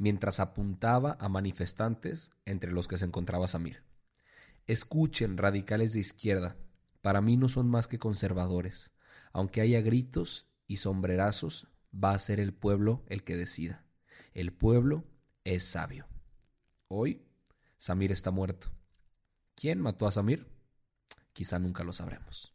mientras apuntaba a manifestantes entre los que se encontraba Samir. Escuchen, radicales de izquierda, para mí no son más que conservadores. Aunque haya gritos y sombrerazos, va a ser el pueblo el que decida. El pueblo es sabio. Hoy, Samir está muerto. ¿Quién mató a Samir? Quizá nunca lo sabremos.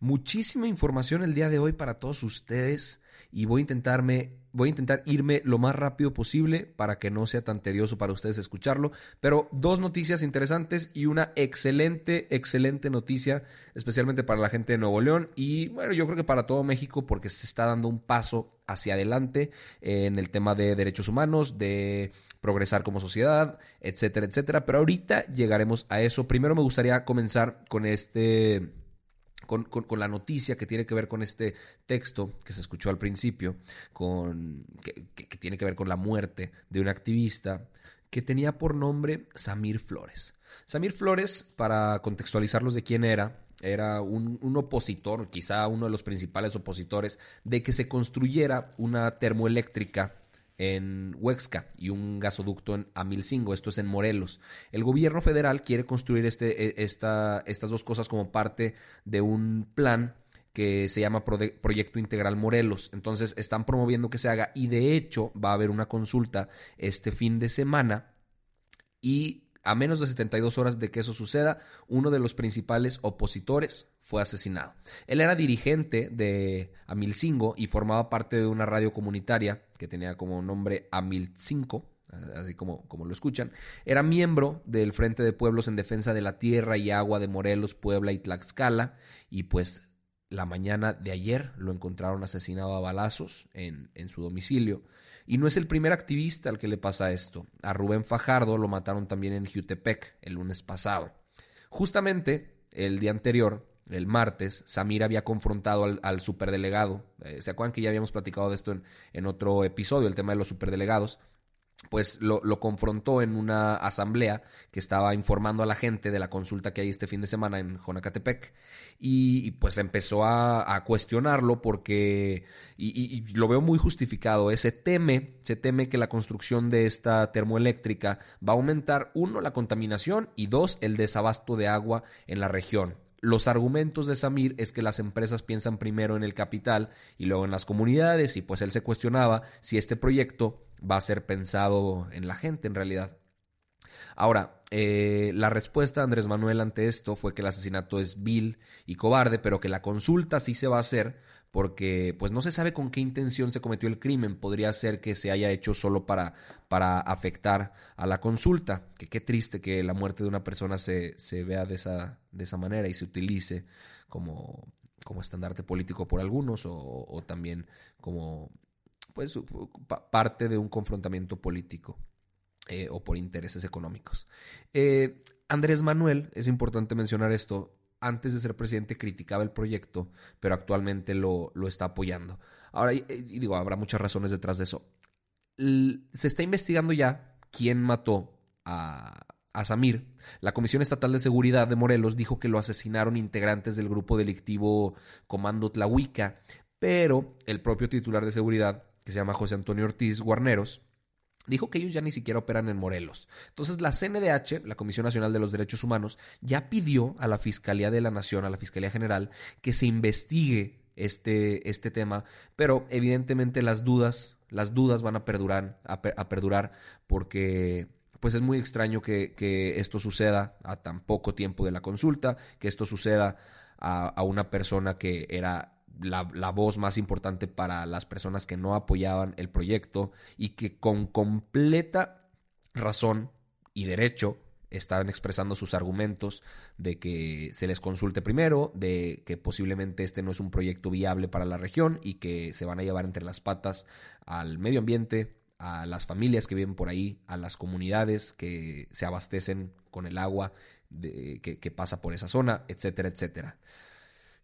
Muchísima información el día de hoy para todos ustedes y voy a intentarme voy a intentar irme lo más rápido posible para que no sea tan tedioso para ustedes escucharlo, pero dos noticias interesantes y una excelente excelente noticia, especialmente para la gente de Nuevo León y bueno, yo creo que para todo México porque se está dando un paso hacia adelante en el tema de derechos humanos, de progresar como sociedad, etcétera, etcétera, pero ahorita llegaremos a eso. Primero me gustaría comenzar con este con, la noticia que tiene que ver con este texto que se escuchó al principio, con, que, tiene que ver con la muerte de un activista que tenía por nombre Samir Flores. Samir Flores, para contextualizarlos de quién era, era un, un, opositor, quizá uno de los principales opositores, de que se construyera una termoeléctrica en Huexca y un gasoducto en Amilcingo, esto es en Morelos. El gobierno federal quiere construir este, e, esta, estas dos cosas como parte de un plan que se llama Proyecto Integral Morelos. Entonces están promoviendo que se haga y de hecho va a haber una consulta este fin de semana y a menos de 72 horas de que eso suceda, uno de los principales opositores fue asesinado. Él era dirigente de Amilcingo y formaba parte de una radio comunitaria que tenía como nombre Amilcingo, así como, como lo escuchan. Era miembro del Frente de Pueblos en Defensa de la Tierra y Agua de Morelos, Puebla y Tlaxcala. Y pues la mañana de ayer lo encontraron asesinado a balazos en, en su domicilio. Y no es el primer activista al que le pasa esto. A Rubén Fajardo lo mataron también en Jutepec el lunes pasado. Justamente el día anterior, el martes, Samir había confrontado al, superdelegado. Eh, ¿Se acuerdan que ya habíamos platicado de esto en, en otro episodio, el tema de los superdelegados? Pues lo, confrontó en una asamblea que estaba informando a la gente de la consulta que hay este fin de semana en Jonacatepec y, pues empezó a, cuestionarlo porque, y, y, lo veo muy justificado, se teme, se teme que la construcción de esta termoeléctrica va a aumentar, uno, la contaminación y dos, el desabasto de agua en la región. Los argumentos de Samir es que las empresas piensan primero en el capital y luego en las comunidades y pues él se cuestionaba si este proyecto va a ser pensado en la gente en realidad. Ahora, eh, la respuesta de Andrés Manuel ante esto fue que el asesinato es vil y cobarde, pero que la consulta sí se va a hacer porque pues no se sabe con qué intención se cometió el crimen. Podría ser que se haya hecho solo para, para afectar a la consulta. Que qué triste que la muerte de una persona se, se vea de esa, de esa manera y se utilice como, como estandarte político por algunos o, o también como pues parte de un confrontamiento político eh, o por intereses económicos. Eh, Andrés Manuel, es importante mencionar esto, antes de ser presidente criticaba el proyecto, pero actualmente lo, lo está apoyando. Ahora, y, digo, habrá muchas razones detrás de eso. se está investigando ya quién mató a, a Samir. La Comisión Estatal de Seguridad de Morelos dijo que lo asesinaron integrantes del grupo delictivo Comando Tlahuica, pero el propio titular de seguridad que se llama José Antonio Ortiz Guarneros, dijo que ellos ya ni siquiera operan en Morelos. Entonces la CNDH, la Comisión Nacional de los Derechos Humanos, ya pidió a la Fiscalía de la Nación, a la Fiscalía General, que se investigue este, este tema, pero evidentemente las dudas las dudas van a perdurar, a, perdurar porque pues es muy extraño que, esto suceda a tan poco tiempo de la consulta, que esto suceda a, una persona que era la, voz más importante para las personas que no apoyaban el proyecto y que con completa razón y derecho estaban expresando sus argumentos de que se les consulte primero, de que posiblemente este no es un proyecto viable para la región y que se van a llevar entre las patas al medio ambiente, a las familias que viven por ahí, a las comunidades que se abastecen con el agua que, pasa por esa zona, etcétera, etcétera.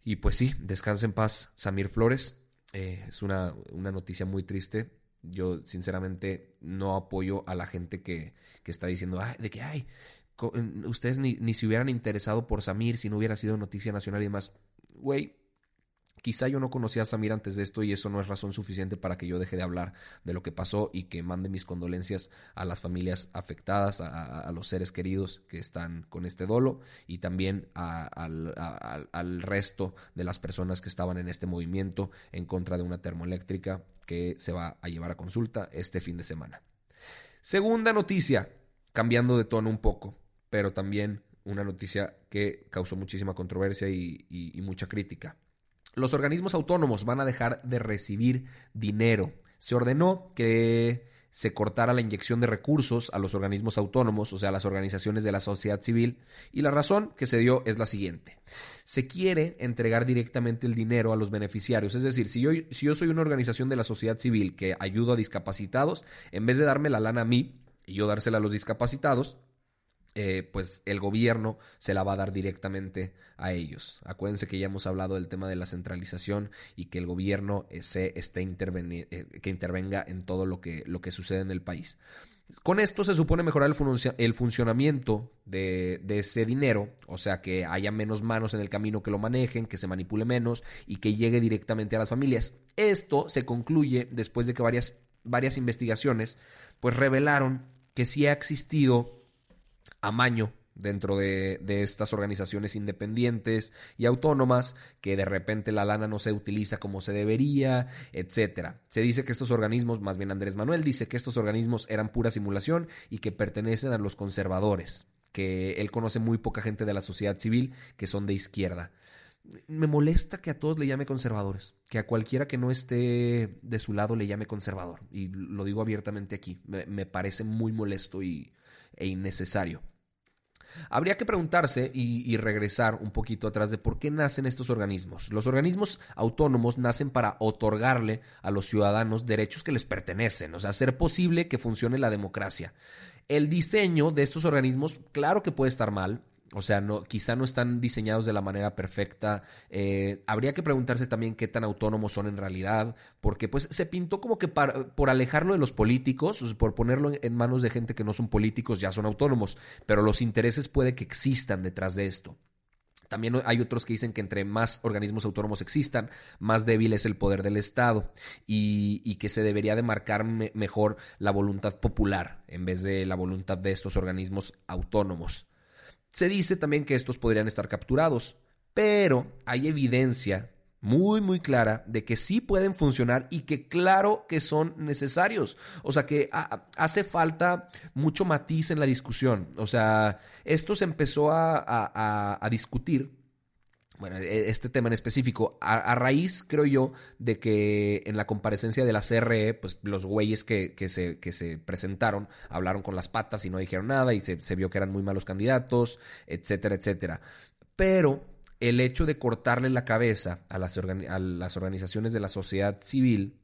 Y pues sí, descansa en paz Samir Flores. Eh, es una, una noticia muy triste. Yo sinceramente no apoyo a la gente que, que está diciendo de que, ay, ustedes ni, ni se hubieran interesado por Samir si no hubiera sido noticia nacional y demás. Güey, Quizá yo no conocía a Samir antes de esto y eso no es razón suficiente para que yo deje de hablar de lo que pasó y que mande mis condolencias a las familias afectadas, a, los seres queridos que están con este dolo y también al, al resto de las personas que estaban en este movimiento en contra de una termoeléctrica que se va a llevar a consulta este fin de semana. Segunda noticia, cambiando de tono un poco, pero también una noticia que causó muchísima controversia y, mucha crítica. Los organismos autónomos van a dejar de recibir dinero. Se ordenó que se cortara la inyección de recursos a los organismos autónomos, o sea, a las organizaciones de la sociedad civil, y la razón que se dio es la siguiente. Se quiere entregar directamente el dinero a los beneficiarios, es decir, si yo, soy una organización de la sociedad civil que ayudo a discapacitados, en vez de darme la lana a mí y yo dársela a los discapacitados, eh, pues el gobierno se la va a dar directamente a ellos. Acuérdense que ya hemos hablado del tema de la centralización y que el gobierno eh, se esté eh, que intervenga en todo lo que, lo que sucede en el país. Con esto se supone mejorar el, el funcionamiento de, de, ese dinero, o sea, que haya menos manos en el camino que lo manejen, que se manipule menos y que llegue directamente a las familias. Esto se concluye después de que varias, varias investigaciones pues revelaron que sí ha existido amaño dentro de, estas organizaciones independientes y autónomas, que de repente la lana no se utiliza como se debería, etcétera. Se dice que estos organismos, más bien Andrés Manuel dice que estos organismos eran pura simulación y que pertenecen a los conservadores, que él conoce muy poca gente de la sociedad civil que son de izquierda. Me molesta que a todos le llame conservadores, que a cualquiera que no esté de su lado le llame conservador. Y lo digo abiertamente aquí, me, parece muy molesto y, e innecesario. Habría que preguntarse y, regresar un poquito atrás de por qué nacen estos organismos. Los organismos autónomos nacen para otorgarle a los ciudadanos derechos que les pertenecen, o sea, hacer posible que funcione la democracia. El diseño de estos organismos, claro que puede estar mal, o sea, no, quizá no están diseñados de la manera perfecta. Eh, habría que preguntarse también qué tan autónomos son en realidad, porque pues se pintó como que por alejarlo de los políticos, por ponerlo en manos de gente que no son políticos, ya son autónomos, pero los intereses puede que existan detrás de esto. También hay otros que dicen que entre más organismos autónomos existan, más débil es el poder del Estado y, que se debería de marcar mejor la voluntad popular en vez de la voluntad de estos organismos autónomos. Se dice también que estos podrían estar capturados, pero hay evidencia muy, muy clara de que sí pueden funcionar y que claro que son necesarios. O sea que hace falta mucho matiz en la discusión. O sea, esto se empezó a, discutir bueno, e, este tema en específico, a, raíz, creo yo, de que en la comparecencia de la CRE, pues los güeyes que, que, se, que se presentaron hablaron con las patas y no dijeron nada y se, vio que eran muy malos candidatos, etcétera, etcétera. Pero el hecho de cortarle la cabeza a las, a las organizaciones de la sociedad civil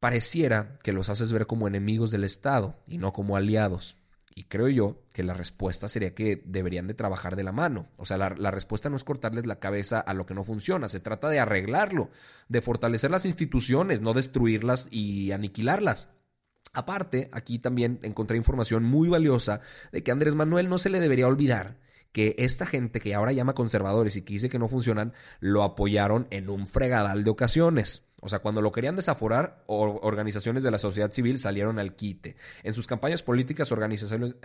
pareciera que los haces ver como enemigos del Estado y no como aliados. Y creo yo que la respuesta sería que deberían de trabajar de la mano. O sea, la, respuesta no es cortarles la cabeza a lo que no funciona, se trata de arreglarlo, de fortalecer las instituciones, no destruirlas y aniquilarlas. Aparte, aquí también encontré información muy valiosa de que Andrés Manuel no se le debería olvidar que esta gente que ahora llama conservadores y que dice que no funcionan, lo apoyaron en un fregadal de ocasiones. O sea, cuando lo querían desaforar, organizaciones de la sociedad civil salieron al quite. En sus campañas políticas, organizaciones,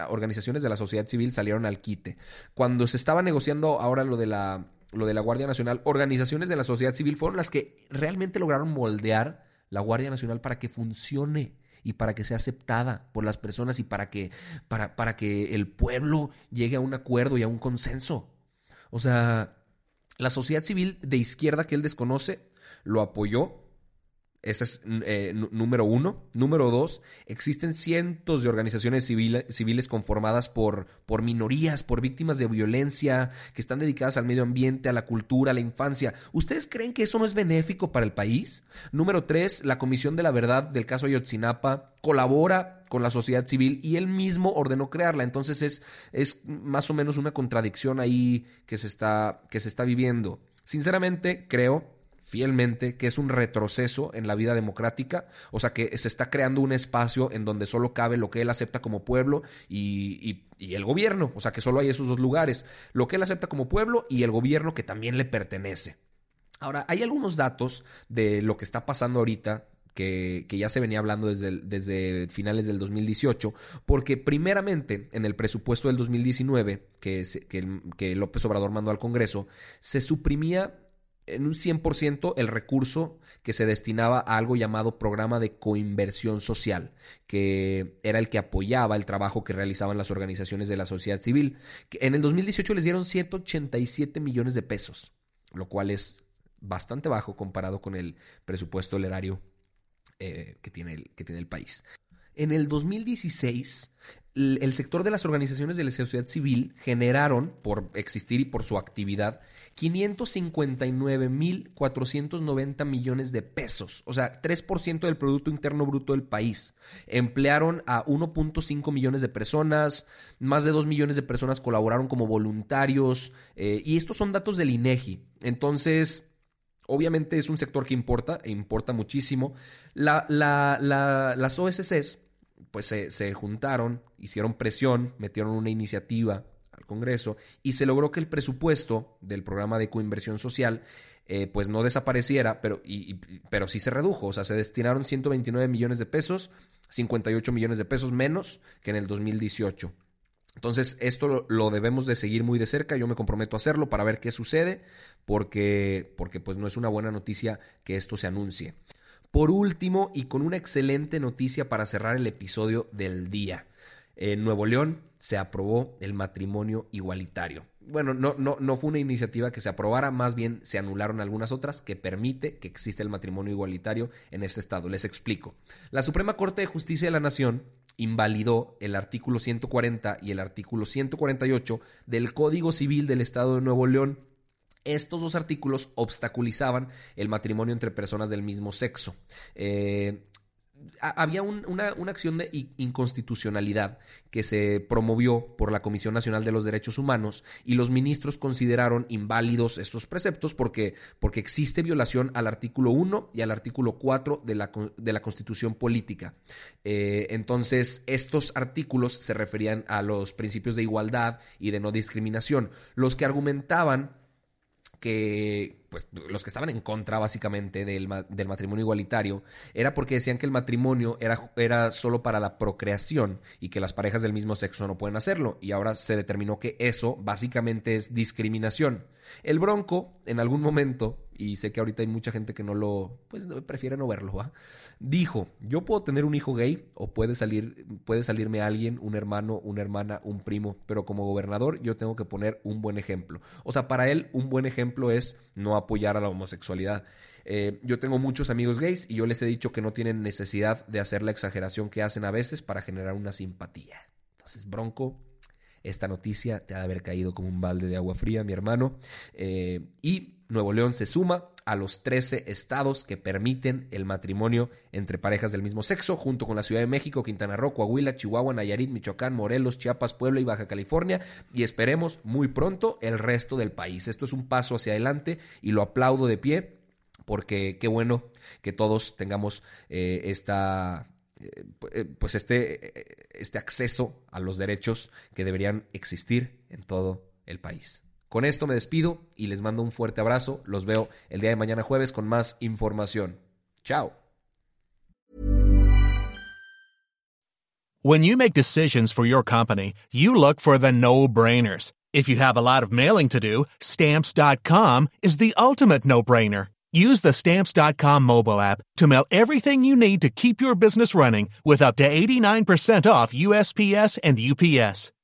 de la sociedad civil salieron al quite. Cuando se estaba negociando ahora lo de la, lo de la Guardia Nacional, organizaciones de la sociedad civil fueron las que realmente lograron moldear la Guardia Nacional para que funcione y para que sea aceptada por las personas y para que, para, para que el pueblo llegue a un acuerdo y a un consenso. O sea, la sociedad civil de izquierda que él desconoce lo apoyó ese es eh, número uno. Número dos, existen cientos de organizaciones civiles conformadas por, por minorías, por víctimas de violencia, que están dedicadas al medio ambiente, a la cultura, a la infancia. ¿Ustedes creen que eso no es benéfico para el país? Número tres, la Comisión de la Verdad del caso Ayotzinapa colabora con la sociedad civil y él mismo ordenó crearla. Entonces es, es más o menos una contradicción ahí que se está, que se está viviendo. Sinceramente, creo fielmente que es un retroceso en la vida democrática, o sea que se está creando un espacio en donde solo cabe lo que él acepta como pueblo y, el gobierno, o sea que solo hay esos dos lugares, lo que él acepta como pueblo y el gobierno que también le pertenece. Ahora, hay algunos datos de lo que está pasando ahorita que, ya se venía hablando desde, desde, finales del 2018, porque primeramente en el presupuesto del 2019 que, que, que López Obrador mandó al Congreso, se suprimía en un 100% el recurso que se destinaba a algo llamado programa de coinversión social, que era el que apoyaba el trabajo que realizaban las organizaciones de la sociedad civil. En el 2018 les dieron 187 millones de pesos, lo cual es bastante bajo comparado con el presupuesto del erario eh, que, tiene el, que tiene el país. En el 2016, el sector de las organizaciones de la sociedad civil generaron, por existir y por su actividad, 559.490 millones de pesos, o sea, 3% del Producto Interno Bruto del país. Emplearon a 1.5 millones de personas, más de 2 millones de personas colaboraron como voluntarios, eh, y estos son datos del INEGI. Entonces, obviamente es un sector que importa, e importa muchísimo. La, las OSCs, pues se, se juntaron, hicieron presión, metieron una iniciativa Congreso y se logró que el presupuesto del programa de coinversión social eh, pues no desapareciera, pero, y, pero sí se redujo, o sea, se destinaron 129 millones de pesos, 58 millones de pesos menos que en el 2018. Entonces, esto lo, debemos de seguir muy de cerca, yo me comprometo a hacerlo para ver qué sucede, porque, porque pues no es una buena noticia que esto se anuncie. Por último, y con una excelente noticia para cerrar el episodio del día. En Nuevo León se aprobó el matrimonio igualitario. Bueno, no, no, no fue una iniciativa que se aprobara, más bien se anularon algunas otras que permite que exista el matrimonio igualitario en este estado. Les explico. La Suprema Corte de Justicia de la Nación invalidó el artículo 140 y el artículo 148 del Código Civil del Estado de Nuevo León estos dos artículos obstaculizaban el matrimonio entre personas del mismo sexo. Eh, había una, acción de inconstitucionalidad que se promovió por la Comisión Nacional de los Derechos Humanos y los ministros consideraron inválidos estos preceptos porque, porque existe violación al artículo 1 y al artículo 4 de la, de la Constitución Política. Eh, entonces, estos artículos se referían a los principios de igualdad y de no discriminación. Los que argumentaban que pues los que estaban en contra básicamente del, del, matrimonio igualitario era porque decían que el matrimonio era, era solo para la procreación y que las parejas del mismo sexo no pueden hacerlo y ahora se determinó que eso básicamente es discriminación. El Bronco en algún momento y sé que ahorita hay mucha gente que no lo, pues prefiere no verlo, ¿va? Dijo, yo puedo tener un hijo gay o puede, salir, puede salirme alguien, un hermano, una hermana, un primo, pero como gobernador yo tengo que poner un buen ejemplo. O sea, para él un buen ejemplo es no apoyar a la homosexualidad. Eh, yo tengo muchos amigos gays y yo les he dicho que no tienen necesidad de hacer la exageración que hacen a veces para generar una simpatía. Entonces, Bronco, esta noticia te ha de haber caído como un balde de agua fría, mi hermano. Eh, y Nuevo León se suma a los 13 estados que permiten el matrimonio entre parejas del mismo sexo, junto con la Ciudad de México, Quintana Roo, Coahuila, Chihuahua, Nayarit, Michoacán, Morelos, Chiapas, Puebla y Baja California, y esperemos muy pronto el resto del país. Esto es un paso hacia adelante y lo aplaudo de pie porque qué bueno que todos tengamos eh, esta eh, eh, pues este, este acceso a los derechos que deberían existir en todo el país. Con esto me despido y les mando un fuerte abrazo. Los veo el día de mañana jueves con más información. Chao. When you make decisions for your company, you look for the no-brainers. If you have a lot of mailing to do, stamps.com is the ultimate no-brainer. Use the Stamps.com mobile app to mail everything you need to keep your business running with up to 89% off USPS and UPS.